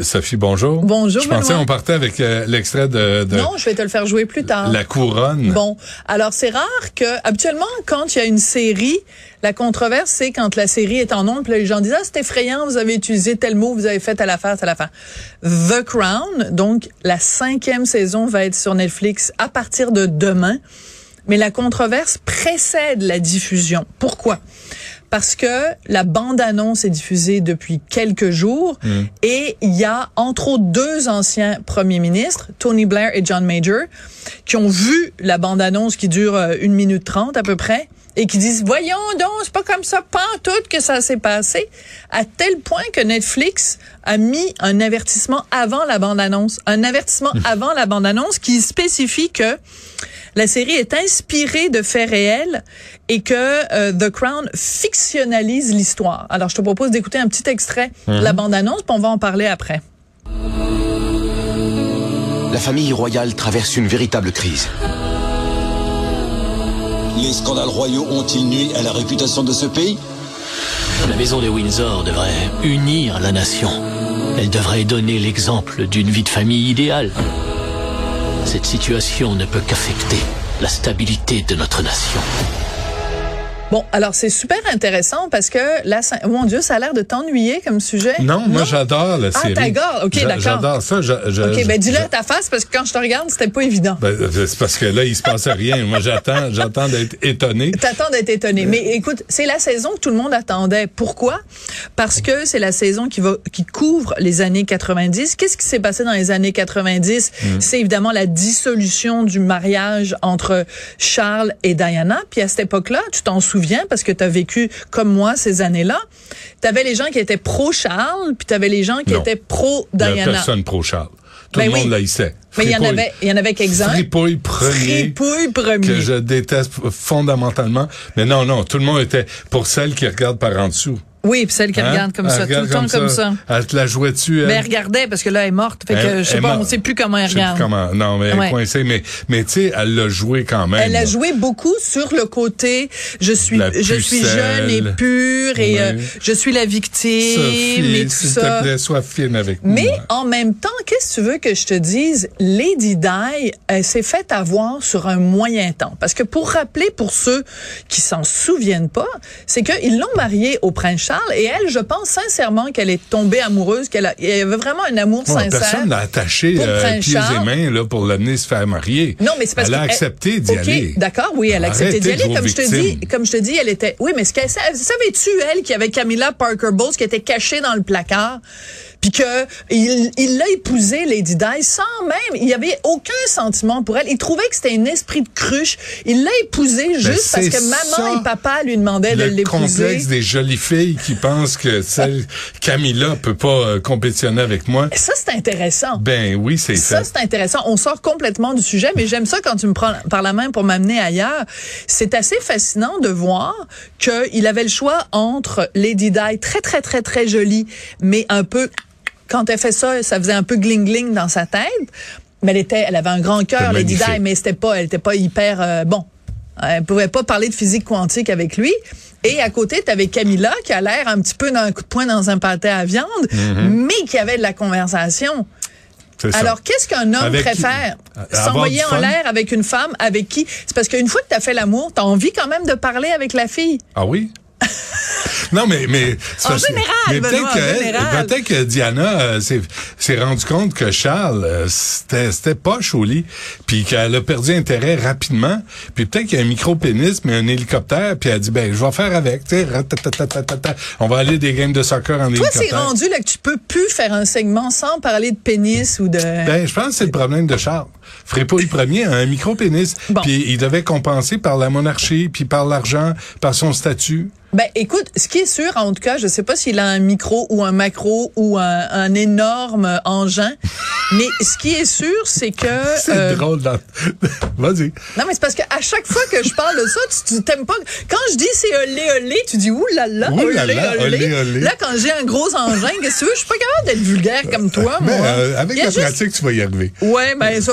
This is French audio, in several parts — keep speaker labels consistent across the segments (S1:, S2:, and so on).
S1: Sophie, bonjour.
S2: Bonjour,
S1: Je pensais on partait avec euh, l'extrait de, de
S2: Non, je vais te le faire jouer plus tard.
S1: La Couronne.
S2: Bon, alors c'est rare que habituellement quand il y a une série, la controverse c'est quand la série est en là, les gens disent ah c'est effrayant, vous avez utilisé tel mot, vous avez fait telle affaire, telle affaire. The Crown, donc la cinquième saison va être sur Netflix à partir de demain, mais la controverse précède la diffusion. Pourquoi? Parce que la bande-annonce est diffusée depuis quelques jours et il y a entre autres deux anciens premiers ministres, Tony Blair et John Major, qui ont vu la bande-annonce qui dure euh, une minute trente à peu près et qui disent voyons donc c'est pas comme ça pas tout que ça s'est passé. À tel point que Netflix a mis un avertissement avant la bande-annonce un avertissement avant la bande-annonce qui spécifie que la série est inspirée de faits réels et que euh, The Crown fictionnalise l'histoire. Alors, je te propose d'écouter un petit extrait de la bande-annonce, puis on va en parler après.
S3: La famille royale traverse une véritable crise.
S4: Les scandales royaux ont-ils nui à la réputation de ce pays?
S5: La maison de Windsor devrait unir la nation. Elle devrait donner l'exemple d'une vie de famille idéale. Cette situation ne peut qu'affecter la stabilité de notre nation.
S2: Bon, alors c'est super intéressant parce que là, ça- mon Dieu, ça a l'air de t'ennuyer comme sujet.
S1: Non, moi j'adore la
S2: Ah,
S1: série.
S2: t'adores. OK,
S1: J'a-
S2: d'accord.
S1: J'adore ça. Je- je-
S2: Ok,
S1: je-
S2: ben dis-le à ta face parce que quand je te regarde, c'était pas évident.
S1: Ben, c'est parce que là, il se passait rien. Moi, j'attends, j'attends d'être étonné.
S2: T'attends d'être étonné. Mais écoute, c'est la saison que tout le monde attendait. Pourquoi? Parce que c'est la saison qui va, qui couvre les années 90. Qu'est-ce qui s'est passé dans les années 90? C'est évidemment la dissolution du mariage entre Charles et Diana. Puis à cette époque-là, tu t'en souviens parce que tu as vécu comme moi ces années-là. Tu avais les gens qui étaient pro-Charles, puis tu avais les gens qui
S1: Non.
S2: étaient
S1: Il y a
S2: pro-Diana.
S1: personne pro-Charles. Tout
S2: Ben
S1: le
S2: oui.
S1: monde l'haïssait.
S2: Mais il y en avait, il y en avait quelques-uns.
S1: Fripouille premier.
S2: Fripouille premier.
S1: Que je déteste fondamentalement. Mais non, non, tout le monde était pour celle qui regarde par en dessous.
S2: Oui, puis celle qui
S1: Hein?
S2: regarde comme
S1: Elle
S2: ça, tout le temps comme ça.
S1: Elle te la jouait dessus.
S2: Mais elle? regardait parce que là, elle est morte. Fait que,
S1: Elle-
S2: je sais
S1: elle
S2: pas, on sait plus comment elle
S1: Je sais plus
S2: regarde.
S1: comment. Non, mais elle
S2: Ouais.
S1: est coincée. Mais, mais tu sais, elle l'a joué quand même.
S2: Elle a joué beaucoup sur le côté je suis
S1: La
S2: je suis jeune et pure et
S1: Oui.
S2: euh, je suis la victime
S1: Sophie,
S2: et tout
S1: s'il
S2: ça.
S1: te plaît, sois fine avec
S2: Mais
S1: moi.
S2: en même temps, qu'est-ce que tu veux que je te dise? Lady Di, elle s'est fait avoir sur un moyen temps. Parce que pour rappeler, pour ceux qui s'en souviennent pas, c'est qu'ils l'ont mariée au prince Charles et elle, je pense sincèrement qu'elle est tombée amoureuse, qu'elle avait vraiment un amour
S1: Ouais,
S2: sincère.
S1: personne l'a attaché euh, pieds et mains là, pour l'amener se faire marier.
S2: Non, mais c'est parce
S1: Elle a accepté d'y aller.
S2: D'accord, oui, elle a accepté d'y aller. Comme je te dis, comme je te dis, elle était. Oui, mais ce qu'elle savais-tu elle qu'il y avait Camilla Parker Bowles qui était cachée dans le placard, puis que il il l'a épousée Lady Di sans même, il y avait aucun sentiment pour elle. Il trouvait que c'était un esprit de cruche. Il l'a épousée juste parce que maman
S1: ça,
S2: et papa lui demandaient de
S1: Le
S2: l'épouser.
S1: complexe des jolies filles qui pensent que celle Camilla peut pas euh, compétitionner avec moi.
S2: Ça c'est intéressant.
S1: Ben oui, c'est
S2: Ça,
S1: fait.
S2: c'est intéressant. On sort complètement du sujet, mais j'aime ça quand tu me prends par la main pour m'amener ailleurs. C'est assez fascinant de voir qu'il avait le choix entre Lady Di, très, très, très, très jolie, mais un peu, quand elle fait ça, ça faisait un peu gling-gling dans sa tête. Mais elle était, elle avait un grand cœur, Lady Di, mais c'était pas, elle était pas hyper, euh, bon. Elle pouvait pas parler de physique quantique avec lui. Et à côté, tu avais Camilla qui a l'air un petit peu d'un coup de poing dans un pâté à viande, mais qui avait de la conversation. Alors, qu'est-ce qu'un homme
S1: Avec
S2: préfère? S'envoyer en l'air avec une femme avec qui? C'est parce qu'une fois que tu as fait l'amour, tu as envie quand même de parler avec la fille.
S1: Ah oui? Non, mais, mais,
S2: En général,
S1: mais
S2: Benoît,
S1: peut-être que, peut-être que Diana euh, s'est, s'est rendu compte que Charles, euh, c'était, c'était poche au lit, puis qu'elle a perdu intérêt rapidement, puis peut-être qu'il y a un micro-pénis, mais un hélicoptère, puis elle a dit, ben, je vais faire avec, tu sais, on va aller des games de soccer en
S2: Toi,
S1: hélicoptère.
S2: c'est rendu là que tu peux plus faire un segment sans parler de pénis ou de...
S1: Ben, je pense que c'est le problème de Charles. Frépouille premier a un micro-pénis,
S2: Bon.
S1: puis il devait compenser par la monarchie, puis par l'argent, par son statut.
S2: Ben, écoute, ce qui est sûr, en tout cas, je sais pas s'il a un micro ou un macro ou un, un énorme engin, mais ce qui est sûr, c'est que...
S1: C'est
S2: euh,
S1: drôle. dans- Vas-y.
S2: Non, mais c'est parce qu'à chaque fois que je parle de ça, tu, tu t'aimes pas. Quand je dis c'est olé olé, tu dis ouh là olé, olé. Là, quand j'ai un gros engin, qu'est-ce que tu veux? Je suis pas capable d'être vulgaire comme toi, moi.
S1: Mais euh, avec la
S2: juste-
S1: pratique, tu vas y arriver.
S2: Ouais, ben ça,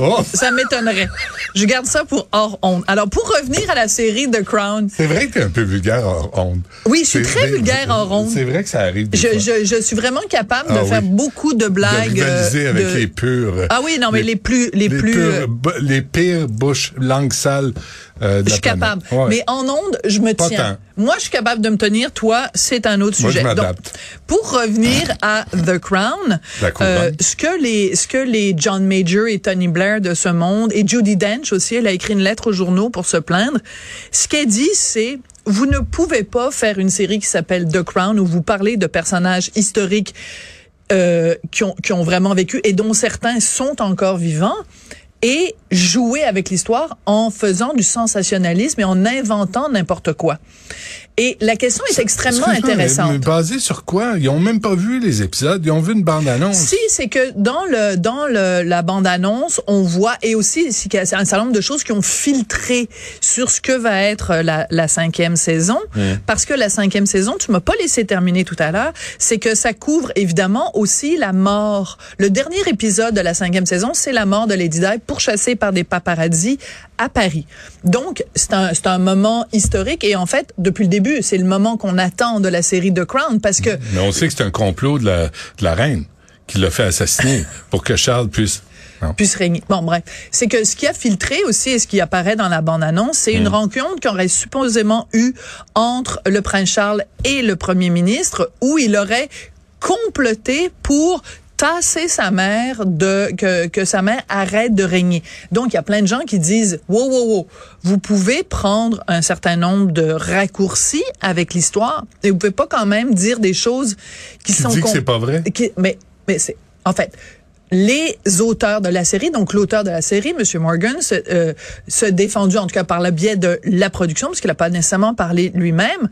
S1: Oh.
S2: ça m'étonnerait. Je garde ça pour hors honte. Alors, pour revenir à la série The Crown,
S1: C'est vrai que t'es un peu vulgaire hors honte.
S2: Oui, je suis
S1: C'est
S2: très
S1: vrai-
S2: vulgaire hors honte.
S1: C'est vrai que ça arrive des
S2: je,
S1: fois.
S2: je, je suis vraiment capable de
S1: Ah
S2: faire beaucoup de
S1: de
S2: blagues.
S1: rivaliser
S2: euh,
S1: avec
S2: de-
S1: les purs.
S2: Ah oui, non, mais les plus, les, plus.
S1: purs-
S2: euh,
S1: les pires bouches, langues sales euh, de
S2: je suis capable.
S1: Ouais.
S2: Mais en onde, je me
S1: Pas
S2: tiens.
S1: tant.
S2: Moi, je suis capable de me tenir. Toi, c'est un autre
S1: Moi, je
S2: sujet. pour revenir à The Crown,
S1: couronne.
S2: ce que les, ce que les John Major et Tony Blair de ce monde et Judy Dench aussi, elle a écrit une lettre aux journaux pour se plaindre. Ce qu'elle dit, c'est vous ne pouvez pas faire une série qui s'appelle The Crown où vous parlez de personnages historiques euh, qui, ont, qui ont vraiment vécu et dont certains sont encore vivants et jouer avec l'histoire en faisant du sensationnalisme et en inventant n'importe quoi. Et la question est extrêmement intéressante.
S1: Mais basé sur quoi? Ils ont même pas vu les épisodes. Ils ont vu une bande-annonce.
S2: Si, c'est que dans le dans le, la bande-annonce, on voit, et aussi c'est qu'il y a un certain nombre de choses qui ont filtré sur ce que va être la, la cinquième saison, parce que la cinquième saison, tu m'as pas laissé terminer tout à l'heure, c'est que ça couvre évidemment aussi la mort. Le dernier épisode de la cinquième saison, c'est la mort de Lady Di pourchassée par des paparazzis à Paris. Donc, c'est un, c'est un moment historique, et en fait, depuis le début, c'est le moment qu'on attend de la série The Crown, parce que
S1: Mais on sait que c'est un complot de la, de la reine qui l'a fait assassiner pour que Charles puisse... Non.
S2: puisse régner. Bon, bref. C'est que ce qui a filtré aussi et ce qui apparaît dans la bande-annonce, c'est une rencontre qu'on aurait supposément eue entre le prince Charles et le premier ministre où il aurait comploté pour tasser sa mère de que, que sa mère arrête de régner. Donc il y a plein de gens qui disent wow wow wow, vous pouvez prendre un certain nombre de raccourcis avec l'histoire et vous pouvez pas quand même dire des choses qui
S1: Tu
S2: sont
S1: dis que c'est pas vrai?
S2: qui- mais mais c'est en fait les auteurs de la série, donc l'auteur de la série, Monsieur Morgan, se, euh, se défendu en tout cas par le biais de la production, parce qu'il n'a pas nécessairement parlé lui-même,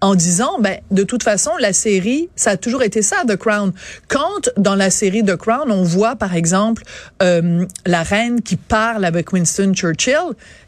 S2: en disant, ben de toute façon, la série, ça a toujours été ça, The Crown. Quand dans la série The Crown, on voit par exemple euh, la reine qui parle avec Winston Churchill,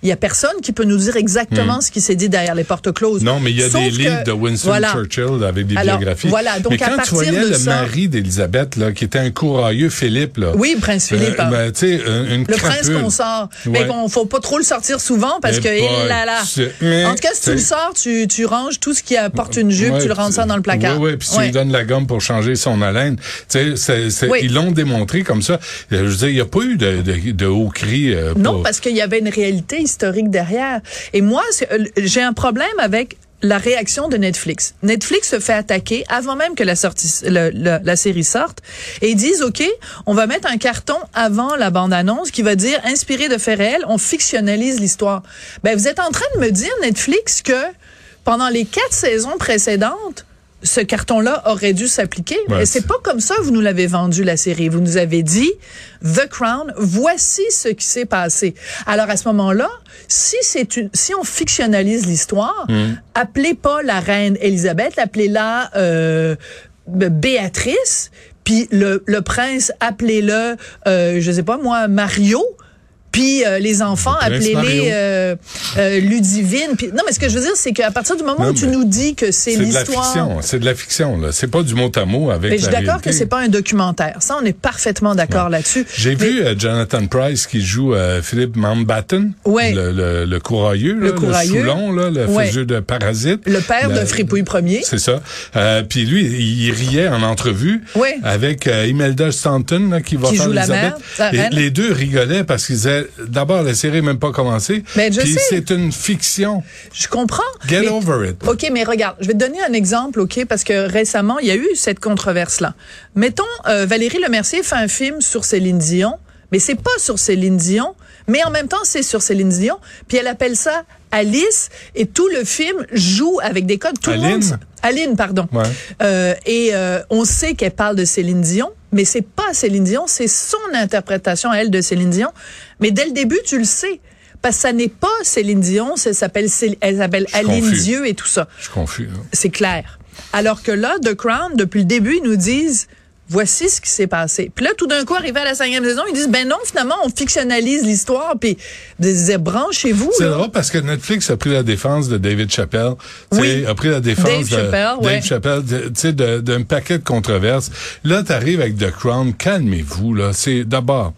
S2: il y a personne qui peut nous dire exactement ce qui s'est dit derrière les portes closes.
S1: Hmm. Non, mais il y a
S2: Sauf
S1: des
S2: que-
S1: livres de Winston
S2: voilà.
S1: Churchill avec des
S2: Alors,
S1: biographies.
S2: voilà, donc
S1: mais
S2: à
S1: quand tu
S2: partir
S1: voyais
S2: de
S1: le
S2: ça-
S1: mari d'Élisabeth, là, qui était un courailleux Philippe, là.
S2: Oui, Prince Philippe.
S1: Euh, ben, tu sais, un- une
S2: Le prince qu'on sort. Mais
S1: Ouais.
S2: qu'on faut pas trop le sortir souvent parce
S1: Eh
S2: que, il là là.
S1: c'est-
S2: En tout cas, si tu le sors, tu, tu ranges tout ce qui apporte une jupe,
S1: Ouais,
S2: tu le rentres ça dans le placard.
S1: Oui, oui, puis tu
S2: Ouais.
S1: lui donnes la gomme pour changer son haleine. Tu sais, c'est- c'est-
S2: Oui.
S1: ils l'ont démontré comme ça. Euh, Je veux dire, il n'y a pas eu de, de, de hauts cris. euh,
S2: Non,
S1: pour-
S2: parce qu'il y avait une réalité historique derrière. Et moi, euh, j'ai un problème avec la réaction de Netflix. Netflix se fait attaquer avant même que la sortie, le- le- la série sorte, et ils disent ok, on va mettre un carton avant la bande annonce qui va dire inspiré de faits réels, on fictionnalise l'histoire. Ben vous êtes en train de me dire Netflix que pendant les quatre saisons précédentes ce carton-là aurait dû s'appliquer.
S1: Ouais,
S2: Et c'est pas comme ça que vous nous l'avez vendu, la série. Vous nous avez dit, The Crown, voici ce qui s'est passé. Alors, à ce moment-là, si c'est une, si on fictionnalise l'histoire, appelez pas la reine Elisabeth, appelez-la, euh, Béatrice, puis le, le prince, appelez-le, euh, je sais pas moi, Mario, puis euh, les enfants,
S1: Le
S2: appelez-les euh, euh, Ludivine. Puis, non, mais ce que je veux dire, c'est qu'à partir du moment
S1: Non,
S2: où tu nous dis que c'est
S1: C'est de la
S2: l'histoire...
S1: fiction. C'est de la fiction, là. C'est pas du mot à mot avec
S2: Mais je suis d'accord que c'est pas un documentaire. Ça, on est parfaitement d'accord là-dessus.
S1: J'ai
S2: Mais-
S1: vu euh, Jonathan Price qui joue euh, Philippe Mountbatten,
S2: Ouais.
S1: le, le, le courailleux,
S2: Le
S1: là,
S2: courailleux.
S1: Soulon, là, le
S2: Ouais.
S1: de Parasite.
S2: Le père
S1: La-
S2: de Fripouille Premier.
S1: C'est ça. Euh, Puis lui, il riait en entrevue avec Imelda Stanton là, qui va
S2: Qui
S1: faire
S2: joue la mère,
S1: Et les deux rigolaient parce qu'ils disaient d'abord la série n'est même pas commencé.
S2: Ben, je
S1: Puis
S2: sais.
S1: c'est une fiction.
S2: Je comprends.
S1: Get
S2: Mais-
S1: over it.
S2: OK, mais regarde, je vais te donner un exemple, OK, parce que récemment, il y a eu cette controverse-là. Mettons, euh, Valérie Lemercier fait un film sur Céline Dion, mais c'est pas sur Céline Dion, mais en même temps, c'est sur Céline Dion, puis elle appelle ça Alice, et tout le film joue avec des codes. Tout le
S1: Aline?
S2: monde... Aline, pardon.
S1: Ouais.
S2: Euh, et euh, on sait qu'elle parle de Céline Dion, mais c'est pas Céline Dion, c'est son interprétation à elle de Céline Dion. Mais dès le début, tu le sais. Parce que ça n'est pas Céline Dion, ça s'appelle, elle s'appelle Aline
S1: confus.
S2: Dieu et tout ça.
S1: Je suis confus. hein.
S2: C'est clair. Alors que là, The Crown, depuis le début, ils nous disent voici ce qui s'est passé. Puis là, tout d'un coup, arrivé à la cinquième saison, ils disent ben non, finalement, on fictionnalise l'histoire. Puis ils disaient branchez-vous.
S1: C'est
S2: là.
S1: drôle parce que Netflix a pris la défense de David Chappelle.
S2: Oui.
S1: A pris la défense
S2: Dave
S1: de
S2: Chappelle, ouais.
S1: Chappelle, tu sais, d'un paquet de controverses. Là, t'arrives avec The Crown. Calmez-vous, là. C'est d'abord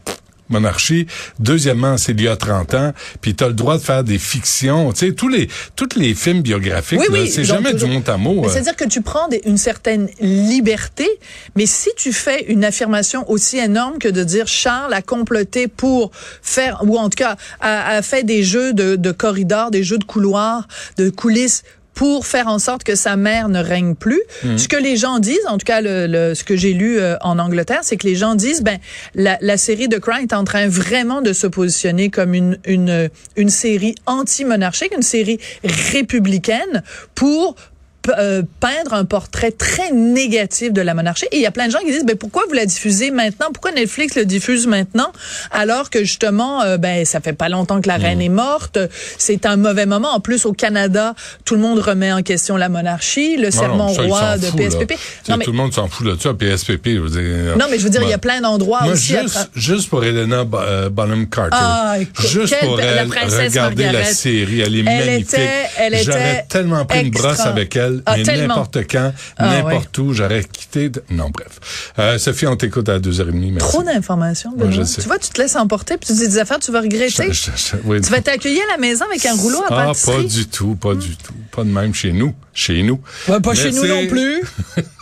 S1: monarchie. Deuxièmement, c'est il y a 30 ans. Puis t'as le droit de faire des fictions. Tu sais, tous les, tous les films biographiques,
S2: Oui,
S1: là,
S2: oui,
S1: c'est jamais
S2: toujours-
S1: du mot à mot. Euh.
S2: C'est-à-dire que tu prends des- une certaine liberté, mais si tu fais une affirmation aussi énorme que de dire Charles a comploté pour faire, ou en tout cas a, a fait des jeux de, de corridors, des jeux de couloirs, de coulisses pour faire en sorte que sa mère ne règne plus. Ce que les gens disent, en tout cas le, le- ce que j'ai lu euh, en Angleterre, c'est que les gens disent ben la, la série de Crown est en train vraiment de se positionner comme une une une série anti-monarchique, une série républicaine pour peindre un portrait très négatif de la monarchie. Et il y a plein de gens qui disent, ben pourquoi vous la diffusez maintenant? Pourquoi Netflix le diffuse maintenant? Alors que justement, euh, ben ça fait pas longtemps que la reine est morte. C'est un mauvais moment. En plus, au Canada, tout le monde remet en question la monarchie, le
S1: Non,
S2: serment
S1: non, ça, ils
S2: roi de. PSPP. Non mais,
S1: Tout le monde s'en fout de ça, PSPP, je veux dire.
S2: non, mais je veux dire, il y a plein d'endroits aussi. à
S1: juste, juste pour Elena euh, Bonham Carter.
S2: Ah, écoute,
S1: juste pour
S2: la
S1: elle,
S2: princesse
S1: regarder la série. Elle est
S2: Elle
S1: magnifique.
S2: était- elle était
S1: tellement pris une brosse avec elle,
S2: Ah,
S1: mais
S2: tellement.
S1: n'importe quand,
S2: Ah,
S1: n'importe où, j'aurais quitté. de- Non, bref. Euh, Sophie, on t'écoute à 2h30. Merci.
S2: Trop d'informations,
S1: Ouais.
S2: Tu vois, tu te laisses emporter, puis tu dis des affaires, tu vas regretter.
S1: Je- je- je- oui.
S2: Tu vas t'accueillir à la maison avec un rouleau à
S1: Ah,
S2: pâtisserie.
S1: pas du tout, pas du tout. Pas de même chez nous. Chez nous.
S2: Ouais, pas chez nous non plus.